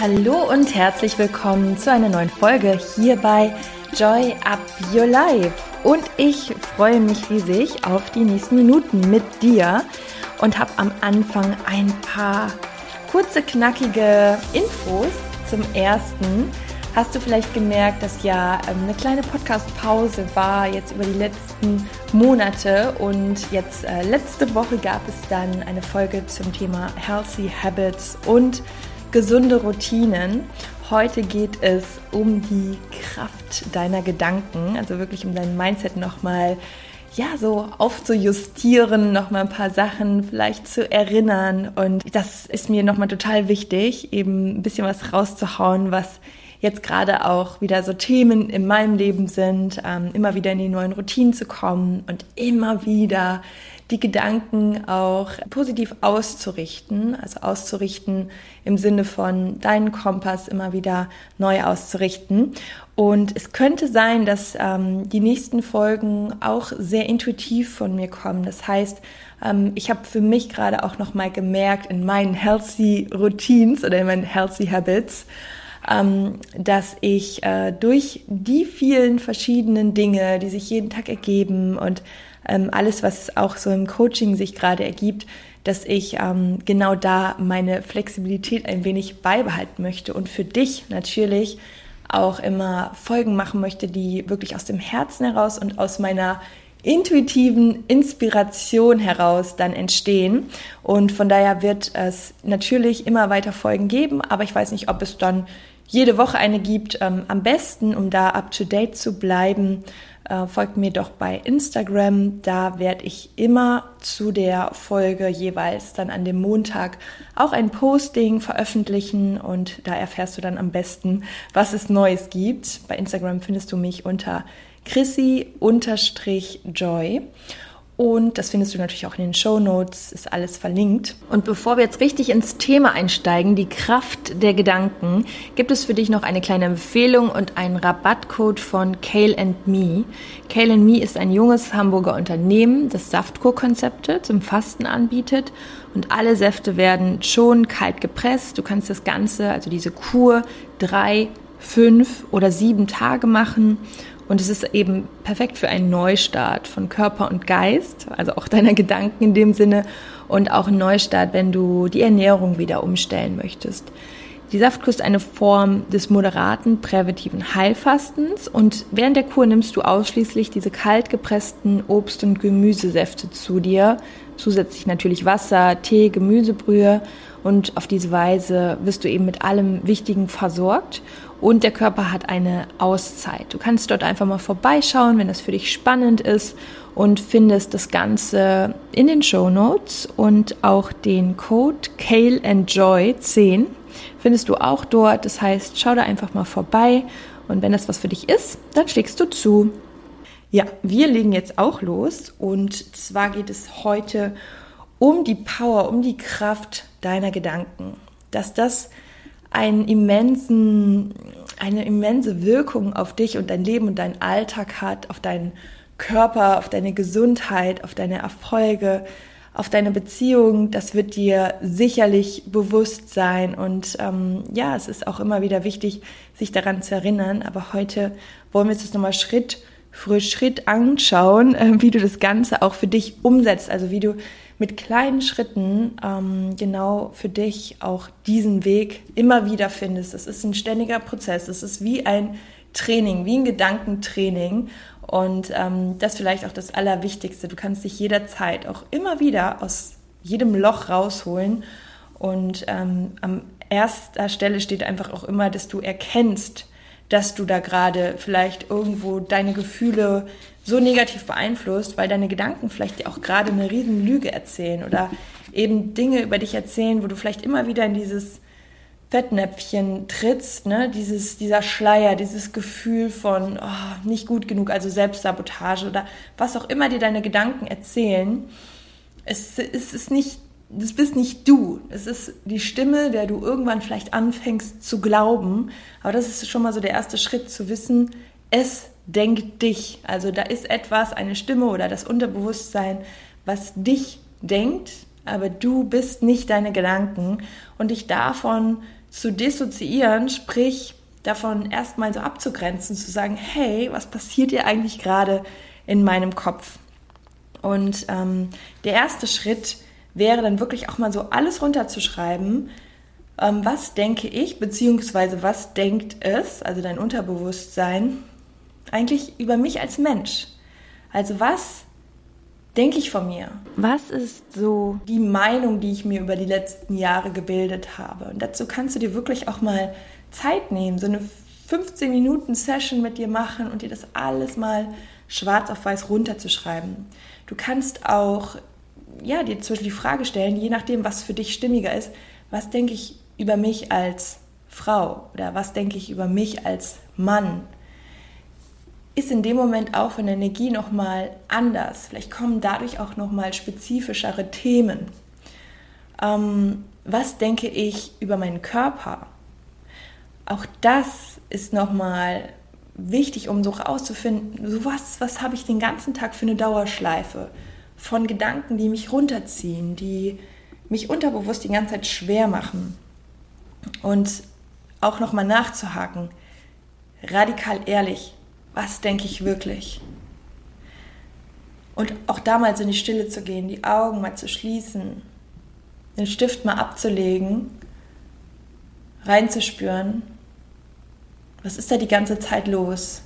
Hallo und herzlich willkommen zu einer neuen Folge hier bei Joy Up Your Life. Und ich freue mich riesig auf die nächsten Minuten mit dir und habe am Anfang ein paar kurze, knackige Infos. Zum ersten hast du vielleicht gemerkt, dass ja ähm, eine kleine Podcast-Pause war jetzt über die letzten Monate und jetzt äh, letzte Woche gab es dann eine Folge zum Thema Healthy Habits und gesunde Routinen. Heute geht es um die Kraft deiner Gedanken, also wirklich um dein Mindset nochmal ja, so aufzujustieren, nochmal ein paar Sachen vielleicht zu erinnern. Und das ist mir nochmal total wichtig, eben ein bisschen was rauszuhauen, was jetzt gerade auch wieder so Themen in meinem Leben sind, ähm, immer wieder in die neuen Routinen zu kommen und immer wieder die Gedanken auch positiv auszurichten, also auszurichten im Sinne von deinen Kompass immer wieder neu auszurichten. Und es könnte sein, dass ähm, die nächsten Folgen auch sehr intuitiv von mir kommen. Das heißt, ähm, ich habe für mich gerade auch noch mal gemerkt in meinen healthy Routines oder in meinen healthy Habits, ähm, dass ich äh, durch die vielen verschiedenen Dinge, die sich jeden Tag ergeben und ähm, alles, was auch so im Coaching sich gerade ergibt, dass ich ähm, genau da meine Flexibilität ein wenig beibehalten möchte und für dich natürlich auch immer Folgen machen möchte, die wirklich aus dem Herzen heraus und aus meiner intuitiven Inspiration heraus dann entstehen. Und von daher wird es natürlich immer weiter Folgen geben, aber ich weiß nicht, ob es dann jede Woche eine gibt. Ähm, am besten, um da up-to-date zu bleiben, äh, folgt mir doch bei Instagram. Da werde ich immer zu der Folge jeweils dann an dem Montag auch ein Posting veröffentlichen und da erfährst du dann am besten, was es Neues gibt. Bei Instagram findest du mich unter Chrissy-Joy. Und das findest du natürlich auch in den Show Notes, ist alles verlinkt. Und bevor wir jetzt richtig ins Thema einsteigen, die Kraft der Gedanken, gibt es für dich noch eine kleine Empfehlung und einen Rabattcode von Kale and Me. Kale and Me ist ein junges Hamburger Unternehmen, das Saftkurkonzepte zum Fasten anbietet. Und alle Säfte werden schon kalt gepresst. Du kannst das Ganze, also diese Kur, drei, fünf oder sieben Tage machen und es ist eben perfekt für einen Neustart von Körper und Geist, also auch deiner Gedanken in dem Sinne. Und auch ein Neustart, wenn du die Ernährung wieder umstellen möchtest. Die Saftkur ist eine Form des moderaten präventiven Heilfastens. Und während der Kur nimmst du ausschließlich diese kalt gepressten Obst- und Gemüsesäfte zu dir, zusätzlich natürlich Wasser, Tee, Gemüsebrühe. Und auf diese Weise wirst du eben mit allem Wichtigen versorgt und der Körper hat eine Auszeit. Du kannst dort einfach mal vorbeischauen, wenn das für dich spannend ist und findest das Ganze in den Show Notes und auch den Code Kale Enjoy 10 findest du auch dort. Das heißt, schau da einfach mal vorbei und wenn das was für dich ist, dann schlägst du zu. Ja, wir legen jetzt auch los und zwar geht es heute um die Power, um die Kraft deiner Gedanken. Dass das einen immensen, eine immense Wirkung auf dich und dein Leben und deinen Alltag hat, auf deinen Körper, auf deine Gesundheit, auf deine Erfolge, auf deine Beziehung, das wird dir sicherlich bewusst sein. Und ähm, ja, es ist auch immer wieder wichtig, sich daran zu erinnern. Aber heute wollen wir uns das nochmal Schritt für Schritt anschauen, äh, wie du das Ganze auch für dich umsetzt. Also wie du mit kleinen Schritten ähm, genau für dich auch diesen Weg immer wieder findest. Es ist ein ständiger Prozess. Es ist wie ein Training, wie ein Gedankentraining. Und ähm, das vielleicht auch das Allerwichtigste. Du kannst dich jederzeit auch immer wieder aus jedem Loch rausholen. Und ähm, am erster Stelle steht einfach auch immer, dass du erkennst, dass du da gerade vielleicht irgendwo deine Gefühle so negativ beeinflusst, weil deine Gedanken vielleicht auch gerade eine riesen Lüge erzählen oder eben Dinge über dich erzählen, wo du vielleicht immer wieder in dieses Fettnäpfchen trittst, ne? dieses, dieser Schleier, dieses Gefühl von oh, nicht gut genug, also Selbstsabotage oder was auch immer dir deine Gedanken erzählen. Es, es ist nicht, das bist nicht du. Es ist die Stimme, der du irgendwann vielleicht anfängst zu glauben. Aber das ist schon mal so der erste Schritt zu wissen, es denkt dich. Also da ist etwas, eine Stimme oder das Unterbewusstsein, was dich denkt, aber du bist nicht deine Gedanken und dich davon zu dissoziieren, sprich davon erstmal so abzugrenzen, zu sagen, hey, was passiert hier eigentlich gerade in meinem Kopf? Und ähm, der erste Schritt wäre dann wirklich auch mal so alles runterzuschreiben, ähm, was denke ich, beziehungsweise was denkt es, also dein Unterbewusstsein, eigentlich über mich als Mensch. Also was denke ich von mir? Was ist so die Meinung, die ich mir über die letzten Jahre gebildet habe? Und dazu kannst du dir wirklich auch mal Zeit nehmen, so eine 15 Minuten Session mit dir machen und dir das alles mal schwarz auf weiß runterzuschreiben. Du kannst auch ja, dir zum Beispiel die Frage stellen, je nachdem, was für dich stimmiger ist, was denke ich über mich als Frau oder was denke ich über mich als Mann? Ist in dem Moment auch von der Energie nochmal anders. Vielleicht kommen dadurch auch nochmal spezifischere Themen. Ähm, was denke ich über meinen Körper? Auch das ist nochmal wichtig, um so rauszufinden, so was, was habe ich den ganzen Tag für eine Dauerschleife von Gedanken, die mich runterziehen, die mich unterbewusst die ganze Zeit schwer machen. Und auch nochmal nachzuhaken, radikal ehrlich, was denke ich wirklich? Und auch damals in die Stille zu gehen, die Augen mal zu schließen, den Stift mal abzulegen, reinzuspüren was ist da die ganze Zeit los?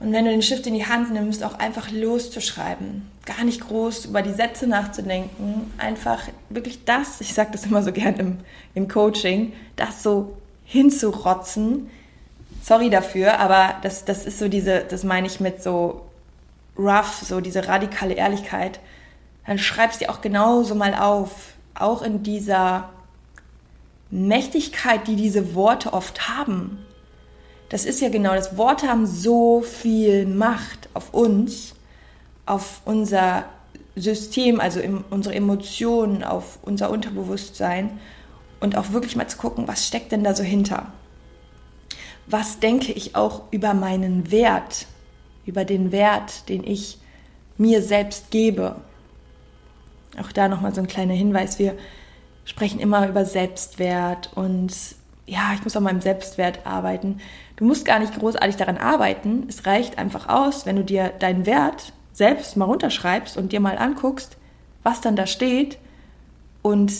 Und wenn du den Stift in die Hand nimmst, auch einfach loszuschreiben. Gar nicht groß über die Sätze nachzudenken. Einfach wirklich das, ich sage das immer so gern im, im Coaching, das so hinzurotzen. Sorry dafür, aber das, das ist so diese, das meine ich mit so rough, so diese radikale Ehrlichkeit. Dann schreibst du auch genauso mal auf. Auch in dieser Mächtigkeit, die diese Worte oft haben. Das ist ja genau das. Worte haben so viel Macht auf uns, auf unser System, also in unsere Emotionen, auf unser Unterbewusstsein und auch wirklich mal zu gucken, was steckt denn da so hinter? Was denke ich auch über meinen Wert, über den Wert, den ich mir selbst gebe? Auch da nochmal so ein kleiner Hinweis. Wir sprechen immer über Selbstwert und ja, ich muss an meinem Selbstwert arbeiten. Du musst gar nicht großartig daran arbeiten. Es reicht einfach aus, wenn du dir deinen Wert selbst mal runterschreibst und dir mal anguckst, was dann da steht und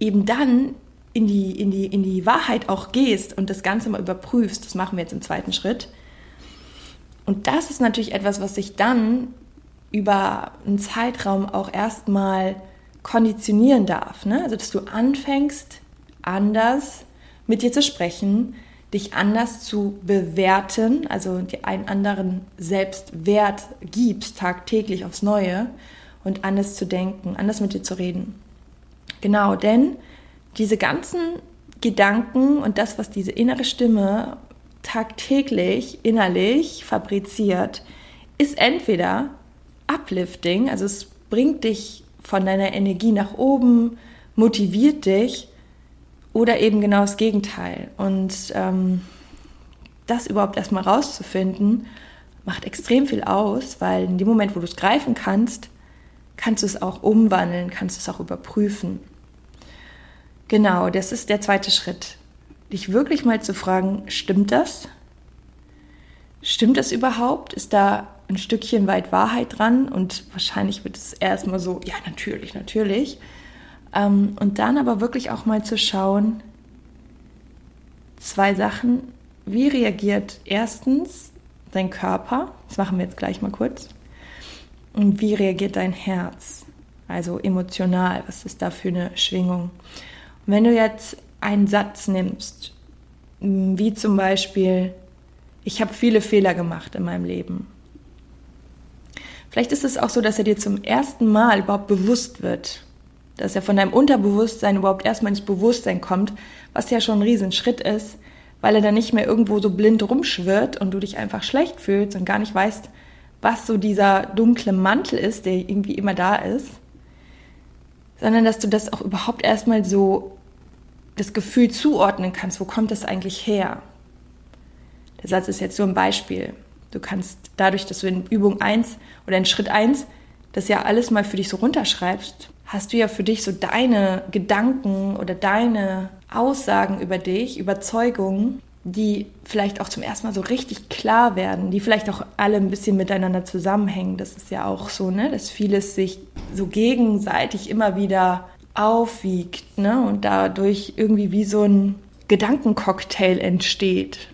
eben dann in die, in die, in die Wahrheit auch gehst und das Ganze mal überprüfst. Das machen wir jetzt im zweiten Schritt. Und das ist natürlich etwas, was sich dann über einen Zeitraum auch erstmal konditionieren darf. Ne? Also, dass du anfängst, anders mit dir zu sprechen, dich anders zu bewerten, also dir einen anderen Selbstwert gibst, tagtäglich aufs Neue und anders zu denken, anders mit dir zu reden. Genau, denn diese ganzen Gedanken und das, was diese innere Stimme tagtäglich innerlich fabriziert, ist entweder uplifting, also es bringt dich von deiner Energie nach oben, motiviert dich oder eben genau das Gegenteil. Und ähm, das überhaupt erstmal rauszufinden, macht extrem viel aus, weil in dem Moment, wo du es greifen kannst, kannst du es auch umwandeln, kannst du es auch überprüfen. Genau, das ist der zweite Schritt. Dich wirklich mal zu fragen, stimmt das? Stimmt das überhaupt? Ist da ein Stückchen weit Wahrheit dran und wahrscheinlich wird es erstmal so, ja, natürlich, natürlich. Ähm, und dann aber wirklich auch mal zu schauen, zwei Sachen. Wie reagiert erstens dein Körper? Das machen wir jetzt gleich mal kurz. Und wie reagiert dein Herz? Also emotional, was ist da für eine Schwingung? Wenn du jetzt einen Satz nimmst, wie zum Beispiel, ich habe viele Fehler gemacht in meinem Leben. Vielleicht ist es auch so, dass er dir zum ersten Mal überhaupt bewusst wird, dass er von deinem Unterbewusstsein überhaupt erstmal ins Bewusstsein kommt, was ja schon ein Riesenschritt ist, weil er dann nicht mehr irgendwo so blind rumschwirrt und du dich einfach schlecht fühlst und gar nicht weißt, was so dieser dunkle Mantel ist, der irgendwie immer da ist, sondern dass du das auch überhaupt erstmal so das Gefühl zuordnen kannst, wo kommt das eigentlich her? Der Satz ist jetzt so ein Beispiel. Du kannst dadurch, dass du in Übung 1 oder in Schritt 1 das ja alles mal für dich so runterschreibst, hast du ja für dich so deine Gedanken oder deine Aussagen über dich, Überzeugungen, die vielleicht auch zum ersten Mal so richtig klar werden, die vielleicht auch alle ein bisschen miteinander zusammenhängen. Das ist ja auch so, ne, dass vieles sich so gegenseitig immer wieder aufwiegt, ne, und dadurch irgendwie wie so ein Gedankencocktail entsteht.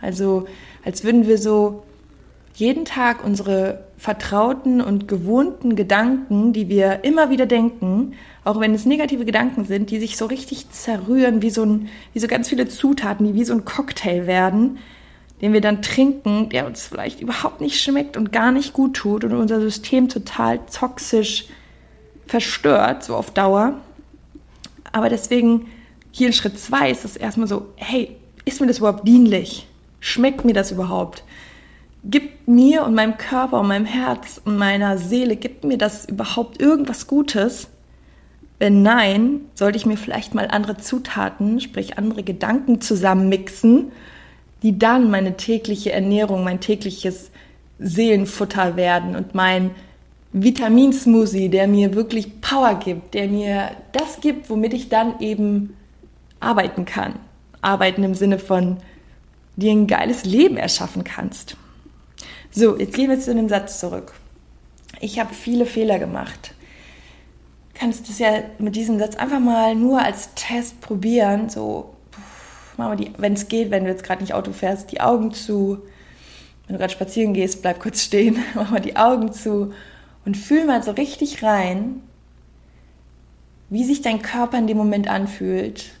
Also als würden wir so jeden Tag unsere vertrauten und gewohnten Gedanken, die wir immer wieder denken, auch wenn es negative Gedanken sind, die sich so richtig zerrühren, wie so, ein, wie so ganz viele Zutaten, die wie so ein Cocktail werden, den wir dann trinken, der uns vielleicht überhaupt nicht schmeckt und gar nicht gut tut und unser System total toxisch verstört, so auf Dauer. Aber deswegen hier in Schritt zwei ist es erstmal so, hey, ist mir das überhaupt dienlich? Schmeckt mir das überhaupt? Gibt mir und meinem Körper und meinem Herz und meiner Seele, gibt mir das überhaupt irgendwas Gutes? Wenn nein, sollte ich mir vielleicht mal andere Zutaten, sprich andere Gedanken zusammenmixen, die dann meine tägliche Ernährung, mein tägliches Seelenfutter werden und mein Vitaminsmoothie, der mir wirklich Power gibt, der mir das gibt, womit ich dann eben arbeiten kann. Arbeiten im Sinne von dir ein geiles Leben erschaffen kannst. So, jetzt gehen wir zu dem Satz zurück. Ich habe viele Fehler gemacht. Kannst du es ja mit diesem Satz einfach mal nur als Test probieren. So, wenn es geht, wenn du jetzt gerade nicht Auto fährst, die Augen zu. Wenn du gerade spazieren gehst, bleib kurz stehen, mach mal die Augen zu und fühl mal so richtig rein, wie sich dein Körper in dem Moment anfühlt,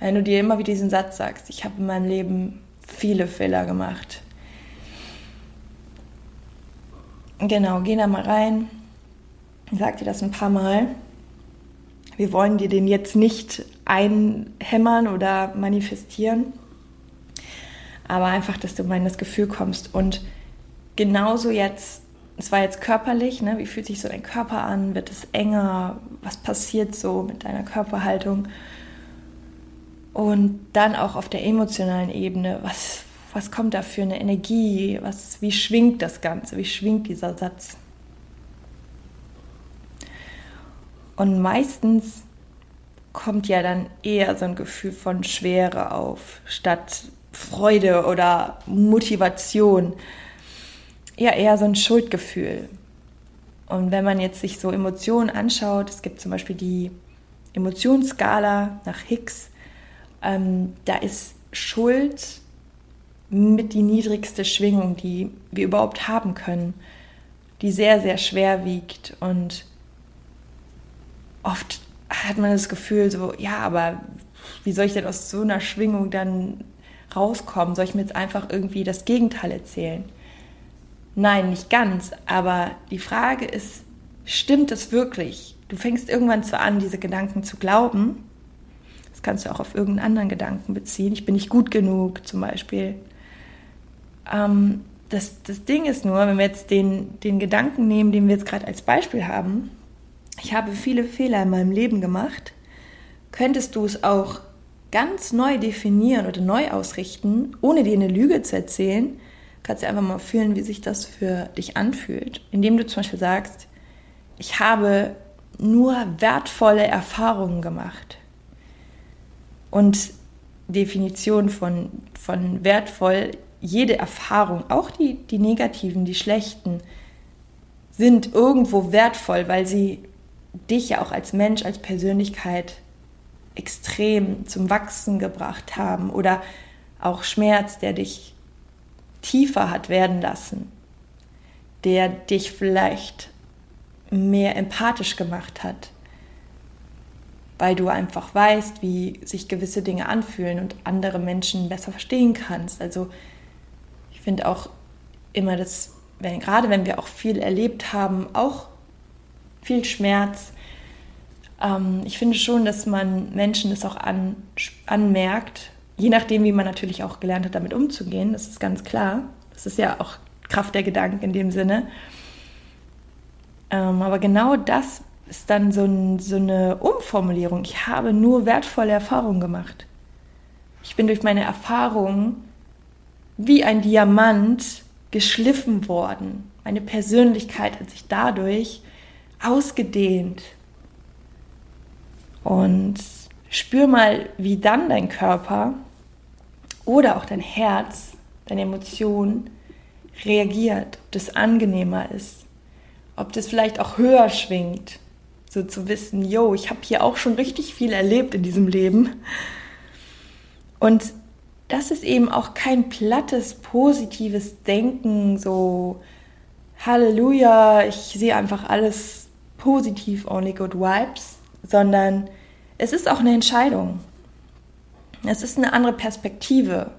wenn du dir immer wieder diesen Satz sagst, ich habe in meinem Leben viele Fehler gemacht. Genau, geh da mal rein, sag dir das ein paar Mal. Wir wollen dir den jetzt nicht einhämmern oder manifestieren, aber einfach, dass du mal in das Gefühl kommst. Und genauso jetzt, es war jetzt körperlich, ne? wie fühlt sich so dein Körper an? Wird es enger? Was passiert so mit deiner Körperhaltung? Und dann auch auf der emotionalen Ebene, was, was kommt da für eine Energie? Was, wie schwingt das Ganze? Wie schwingt dieser Satz? Und meistens kommt ja dann eher so ein Gefühl von Schwere auf, statt Freude oder Motivation. Ja, eher so ein Schuldgefühl. Und wenn man jetzt sich so Emotionen anschaut, es gibt zum Beispiel die Emotionsskala nach Hicks, ähm, da ist Schuld mit die niedrigste Schwingung, die wir überhaupt haben können, die sehr, sehr schwer wiegt. Und oft hat man das Gefühl, so, ja, aber wie soll ich denn aus so einer Schwingung dann rauskommen? Soll ich mir jetzt einfach irgendwie das Gegenteil erzählen? Nein, nicht ganz. Aber die Frage ist, stimmt es wirklich? Du fängst irgendwann zwar an, diese Gedanken zu glauben, kannst du auch auf irgendeinen anderen Gedanken beziehen. Ich bin nicht gut genug zum Beispiel. Ähm, das, das Ding ist nur, wenn wir jetzt den, den Gedanken nehmen, den wir jetzt gerade als Beispiel haben, ich habe viele Fehler in meinem Leben gemacht, könntest du es auch ganz neu definieren oder neu ausrichten, ohne dir eine Lüge zu erzählen, kannst du einfach mal fühlen, wie sich das für dich anfühlt. Indem du zum Beispiel sagst, ich habe nur wertvolle Erfahrungen gemacht. Und Definition von, von wertvoll, jede Erfahrung, auch die, die negativen, die schlechten, sind irgendwo wertvoll, weil sie dich ja auch als Mensch, als Persönlichkeit extrem zum Wachsen gebracht haben oder auch Schmerz, der dich tiefer hat werden lassen, der dich vielleicht mehr empathisch gemacht hat, weil du einfach weißt, wie sich gewisse Dinge anfühlen und andere Menschen besser verstehen kannst. Also ich finde auch immer, dass, wenn, gerade wenn wir auch viel erlebt haben, auch viel Schmerz, ähm, ich finde schon, dass man Menschen das auch an, anmerkt, je nachdem, wie man natürlich auch gelernt hat, damit umzugehen, das ist ganz klar. Das ist ja auch Kraft der Gedanken in dem Sinne. Ähm, aber genau das ist dann so, ein, so eine Umformulierung. Ich habe nur wertvolle Erfahrungen gemacht. Ich bin durch meine Erfahrungen wie ein Diamant geschliffen worden. Meine Persönlichkeit hat sich dadurch ausgedehnt. Und spür mal, wie dann dein Körper oder auch dein Herz, deine Emotionen reagiert, ob das angenehmer ist, ob das vielleicht auch höher schwingt, so zu wissen, yo, ich habe hier auch schon richtig viel erlebt in diesem Leben. Und das ist eben auch kein plattes, positives Denken, so Halleluja, ich sehe einfach alles positiv, only good vibes, sondern es ist auch eine Entscheidung. Es ist eine andere Perspektive.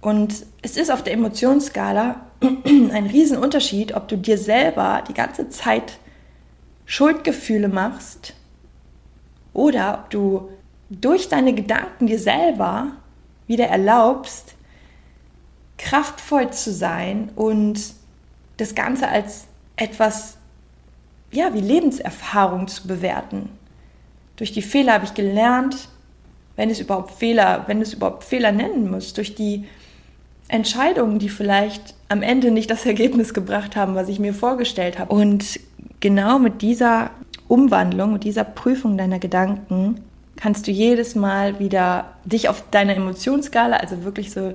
Und es ist auf der Emotionsskala ein Riesenunterschied, ob du dir selber die ganze Zeit Schuldgefühle machst oder ob du durch deine Gedanken dir selber wieder erlaubst, kraftvoll zu sein und das Ganze als etwas, ja, wie Lebenserfahrung zu bewerten. Durch die Fehler habe ich gelernt, wenn es überhaupt Fehler, wenn es überhaupt Fehler nennen muss, durch die Entscheidungen, die vielleicht am Ende nicht das Ergebnis gebracht haben, was ich mir vorgestellt habe. Und genau mit dieser Umwandlung, mit dieser Prüfung deiner Gedanken kannst du jedes Mal wieder dich auf deiner Emotionsskala, also wirklich so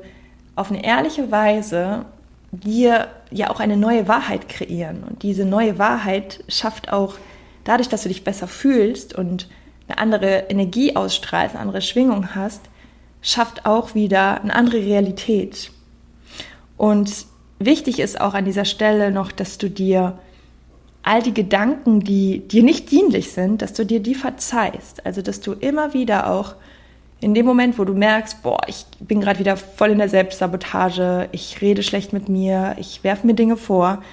auf eine ehrliche Weise, dir ja auch eine neue Wahrheit kreieren. Und diese neue Wahrheit schafft auch dadurch, dass du dich besser fühlst und eine andere Energie ausstrahlst, eine andere Schwingung hast, schafft auch wieder eine andere Realität. Und wichtig ist auch an dieser Stelle noch, dass du dir all die Gedanken, die dir nicht dienlich sind, dass du dir die verzeihst. Also, dass du immer wieder auch in dem Moment, wo du merkst, boah, ich bin gerade wieder voll in der Selbstsabotage, ich rede schlecht mit mir, ich werfe mir Dinge vor,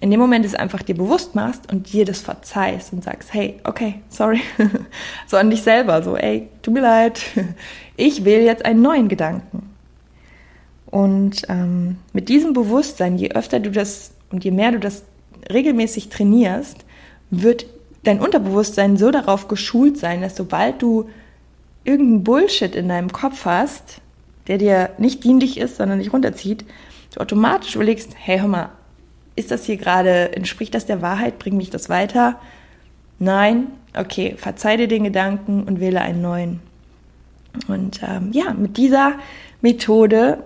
in dem Moment es einfach dir bewusst machst und dir das verzeihst und sagst, hey, okay, sorry, so an dich selber, so, ey, tut mir leid, ich will jetzt einen neuen Gedanken. Und ähm, mit diesem Bewusstsein, je öfter du das und je mehr du das regelmäßig trainierst, wird dein Unterbewusstsein so darauf geschult sein, dass sobald du irgendeinen Bullshit in deinem Kopf hast, der dir nicht dienlich ist, sondern dich runterzieht, du automatisch überlegst, hey, hör mal, ist das hier gerade, entspricht das der Wahrheit, bringt mich das weiter? Nein, okay, verzeih dir den Gedanken und wähle einen neuen. Und ähm, ja, mit dieser Methode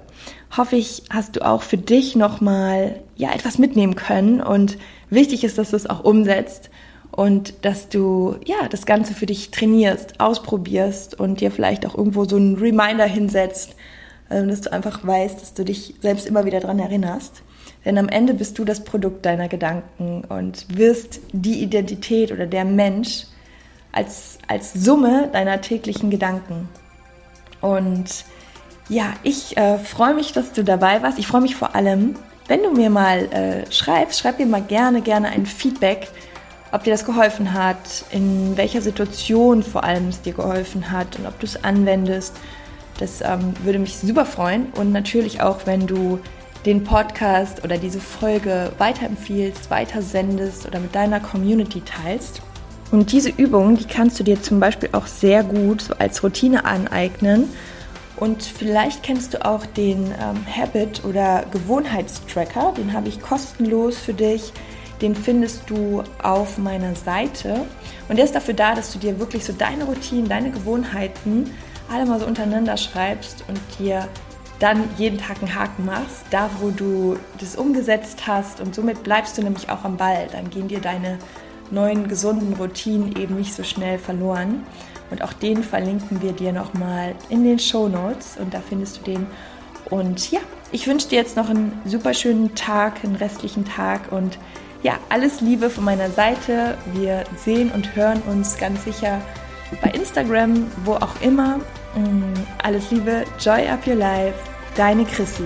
hoffe ich, hast du auch für dich nochmal ja, etwas mitnehmen können. Und wichtig ist, dass du es auch umsetzt und dass du ja das Ganze für dich trainierst, ausprobierst und dir vielleicht auch irgendwo so einen Reminder hinsetzt, ähm, dass du einfach weißt, dass du dich selbst immer wieder daran erinnerst. Denn am Ende bist du das Produkt deiner Gedanken und wirst die Identität oder der Mensch als, als Summe deiner täglichen Gedanken. Und ja, ich äh, freue mich, dass du dabei warst. Ich freue mich vor allem, wenn du mir mal äh, schreibst, schreib mir mal gerne, gerne ein Feedback, ob dir das geholfen hat, in welcher Situation vor allem es dir geholfen hat und ob du es anwendest. Das ähm, würde mich super freuen. Und natürlich auch, wenn du den Podcast oder diese Folge weiterempfiehlst, weitersendest oder mit deiner Community teilst. Und diese Übung, die kannst du dir zum Beispiel auch sehr gut so als Routine aneignen und vielleicht kennst du auch den ähm, Habit- oder Gewohnheitstracker. Den habe ich kostenlos für dich. Den findest du auf meiner Seite. Und der ist dafür da, dass du dir wirklich so deine Routinen, deine Gewohnheiten alle mal so untereinander schreibst und dir dann jeden Tag einen Haken machst, da wo du das umgesetzt hast. Und somit bleibst du nämlich auch am Ball. Dann gehen dir deine neuen gesunden Routinen eben nicht so schnell verloren. Und auch den verlinken wir dir nochmal in den Show Notes und da findest du den. Und ja, ich wünsche dir jetzt noch einen super schönen Tag, einen restlichen Tag und ja, alles Liebe von meiner Seite. Wir sehen und hören uns ganz sicher bei Instagram, wo auch immer. Mm, alles Liebe, Joy Up Your Life, deine Chrissy.